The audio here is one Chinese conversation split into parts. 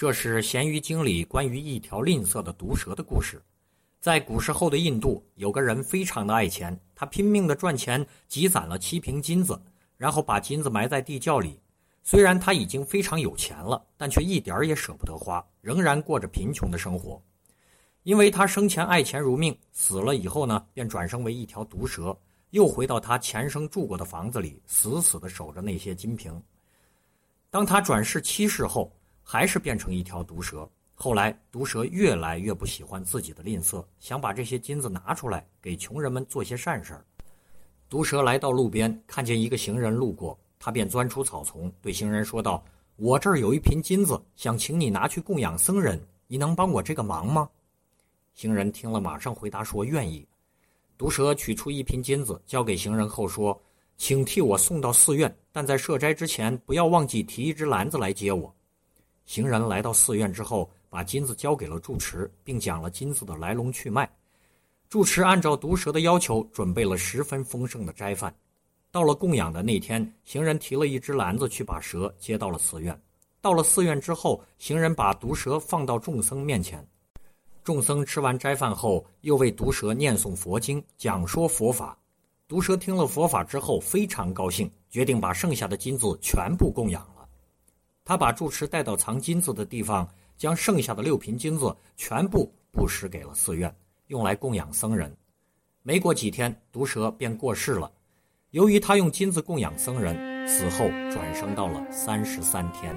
这是《咸鱼经》里关于一条吝啬的毒蛇的故事。在古时候的印度，有个人非常的爱钱，他拼命的赚钱，积攒了七瓶金子，然后把金子埋在地窖里。虽然他已经非常有钱了，但却一点儿也舍不得花，仍然过着贫穷的生活。因为他生前爱钱如命，死了以后呢，便转生为一条毒蛇，又回到他前生住过的房子里，死死的守着那些金瓶。当他转世七世后，还是变成一条毒蛇。后来，毒蛇越来越不喜欢自己的吝啬，想把这些金子拿出来给穷人们做些善事儿。毒蛇来到路边，看见一个行人路过，他便钻出草丛，对行人说道：“我这儿有一瓶金子，想请你拿去供养僧人，你能帮我这个忙吗？”行人听了，马上回答说：“愿意。”毒蛇取出一瓶金子，交给行人后说：“请替我送到寺院，但在设斋之前，不要忘记提一只篮子来接我。”行人来到寺院之后，把金子交给了住持，并讲了金子的来龙去脉。住持按照毒蛇的要求，准备了十分丰盛的斋饭。到了供养的那天，行人提了一只篮子去把蛇接到了寺院。到了寺院之后，行人把毒蛇放到众僧面前。众僧吃完斋饭后，又为毒蛇念诵佛经，讲说佛法。毒蛇听了佛法之后，非常高兴，决定把剩下的金子全部供养了。他把住持带到藏金子的地方，将剩下的六瓶金子全部布施给了寺院，用来供养僧人。没过几天，毒蛇便过世了。由于他用金子供养僧人，死后转生到了三十三天。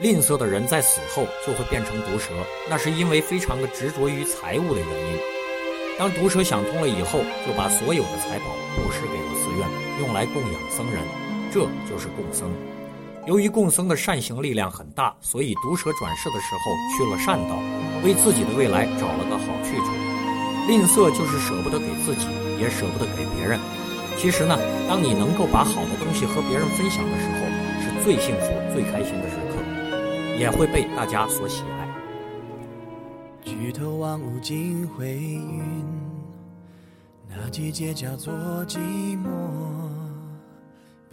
吝啬的人在死后就会变成毒蛇，那是因为非常的执着于财物的原因。当毒蛇想通了以后，就把所有的财宝布施给了寺院，用来供养僧人，这就是供僧。由于共僧的善行力量很大，所以毒蛇转世的时候去了善道，为自己的未来找了个好去处。吝啬就是舍不得给自己，也舍不得给别人。其实呢，当你能够把好的东西和别人分享的时候，是最幸福、最开心的时刻，也会被大家所喜爱。举头望无尽灰云，那季节叫做寂寞。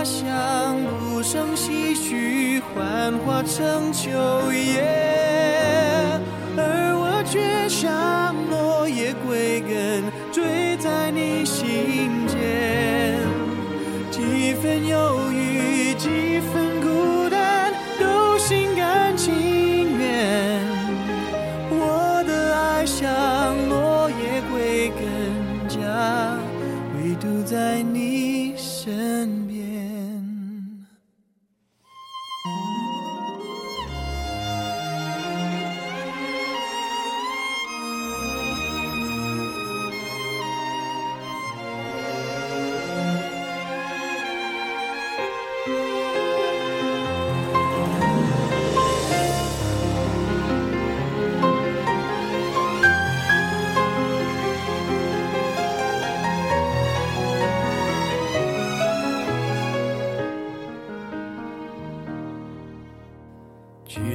离家乡，不胜唏嘘，幻化成秋叶，而我却像落叶归根，坠在你心间。几分忧郁，几分孤单，都心甘情愿。我的爱像落叶归根，家唯独在你身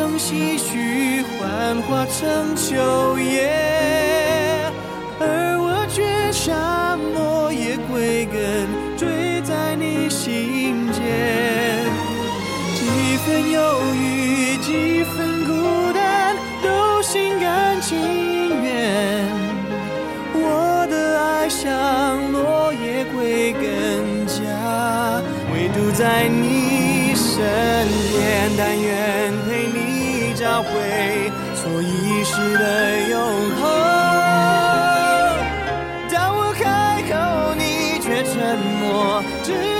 无声唏嘘，幻化成秋叶，而我却像落叶归根，坠在你心间。几分忧郁，几分孤单，都心甘情愿。我的爱像落叶归根家，唯独在你回错一世的永恒。当我开口，你却沉默，只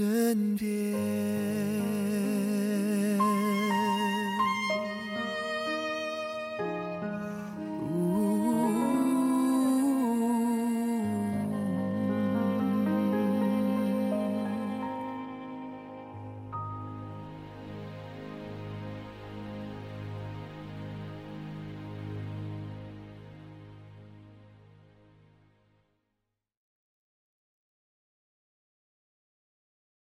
身边。